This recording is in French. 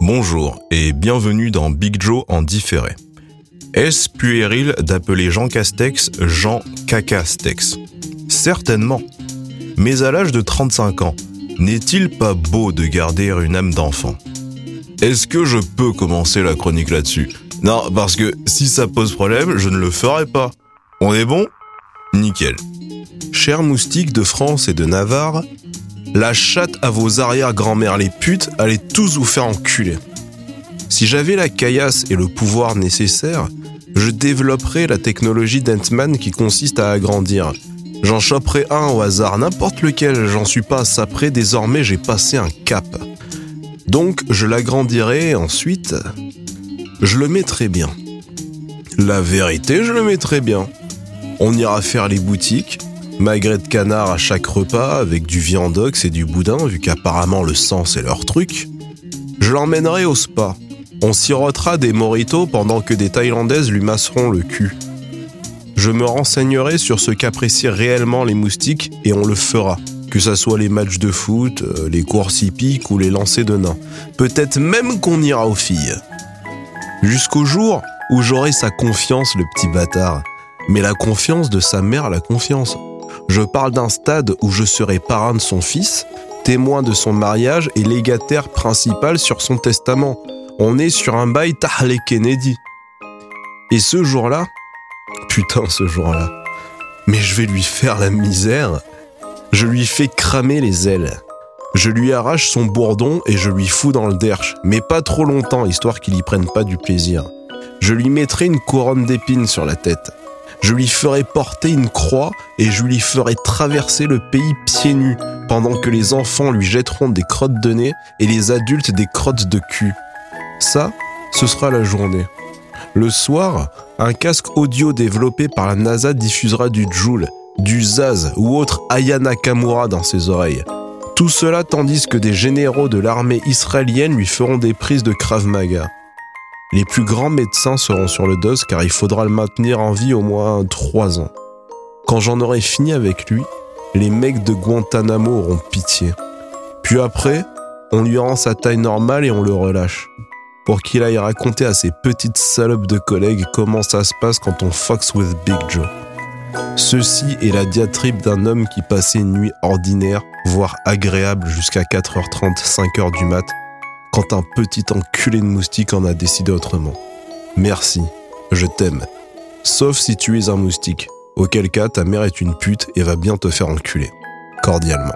Bonjour et bienvenue dans Big Joe en différé. Est-ce puéril d'appeler Jean Castex Jean Cacastex? Certainement. Mais à l'âge de 35 ans, n'est-il pas beau de garder une âme d'enfant? Est-ce que je peux commencer la chronique là-dessus? Non, parce que si ça pose problème, je ne le ferai pas. On est bon? Nickel. Chers moustiques de France et de Navarre, la chatte à vos arrière-grand-mères les putes, allez tous vous faire enculer. Si j'avais la caillasse et le pouvoir nécessaire, je développerais la technologie d'Ant-Man qui consiste à agrandir. J'en choperais un au hasard, n'importe lequel, j'en suis pas près, désormais j'ai passé un cap. Donc je l'agrandirai ensuite, je le mettrai bien. La vérité, je le mettrai bien. On ira faire les boutiques, magret de canard à chaque repas avec du viandox et du boudin, vu qu'apparemment le sang c'est leur truc. Je l'emmènerai au spa. On sirotera des moritos pendant que des Thaïlandaises lui masseront le cul. Je me renseignerai sur ce qu'apprécient réellement les moustiques et on le fera. Que ça soit les matchs de foot, euh, les courses hippiques ou les lancers de nains. Peut-être même qu'on ira aux filles. Jusqu'au jour où j'aurai sa confiance, le petit bâtard. Mais la confiance de sa mère, la confiance. Je parle d'un stade où je serai parrain de son fils, témoin de son mariage et légataire principal sur son testament. On est sur un bail Tahlé Kennedy. Et ce jour-là, putain ce jour-là, mais je vais lui faire la misère. Je lui fais cramer les ailes. Je lui arrache son bourdon et je lui fous dans le derche, mais pas trop longtemps, histoire qu'il y prenne pas du plaisir. Je lui mettrai une couronne d'épines sur la tête. Je lui ferai porter une croix et je lui ferai traverser le pays pieds nus, pendant que les enfants lui jetteront des crottes de nez et les adultes des crottes de cul. Ça, ce sera la journée. Le soir, un casque audio développé par la NASA diffusera du Joule, du Zaz ou autre Aya Nakamura dans ses oreilles. Tout cela tandis que des généraux de l'armée israélienne lui feront des prises de Krav Maga. Les plus grands médecins seront sur le dos car il faudra le maintenir en vie au moins trois ans. Quand j'en aurai fini avec lui, les mecs de Guantanamo auront pitié. Puis après, on lui rend sa taille normale et on le relâche. Pour qu'il aille raconter à ses petites salopes de collègues comment ça se passe quand on fox with Big Joe. Ceci est la diatribe d'un homme qui passait une nuit ordinaire, voire agréable jusqu'à 4h30, 5h du mat, quand un petit enculé de moustique en a décidé autrement. Merci, je t'aime. Sauf si tu es un moustique, auquel cas ta mère est une pute et va bien te faire enculer. Cordialement.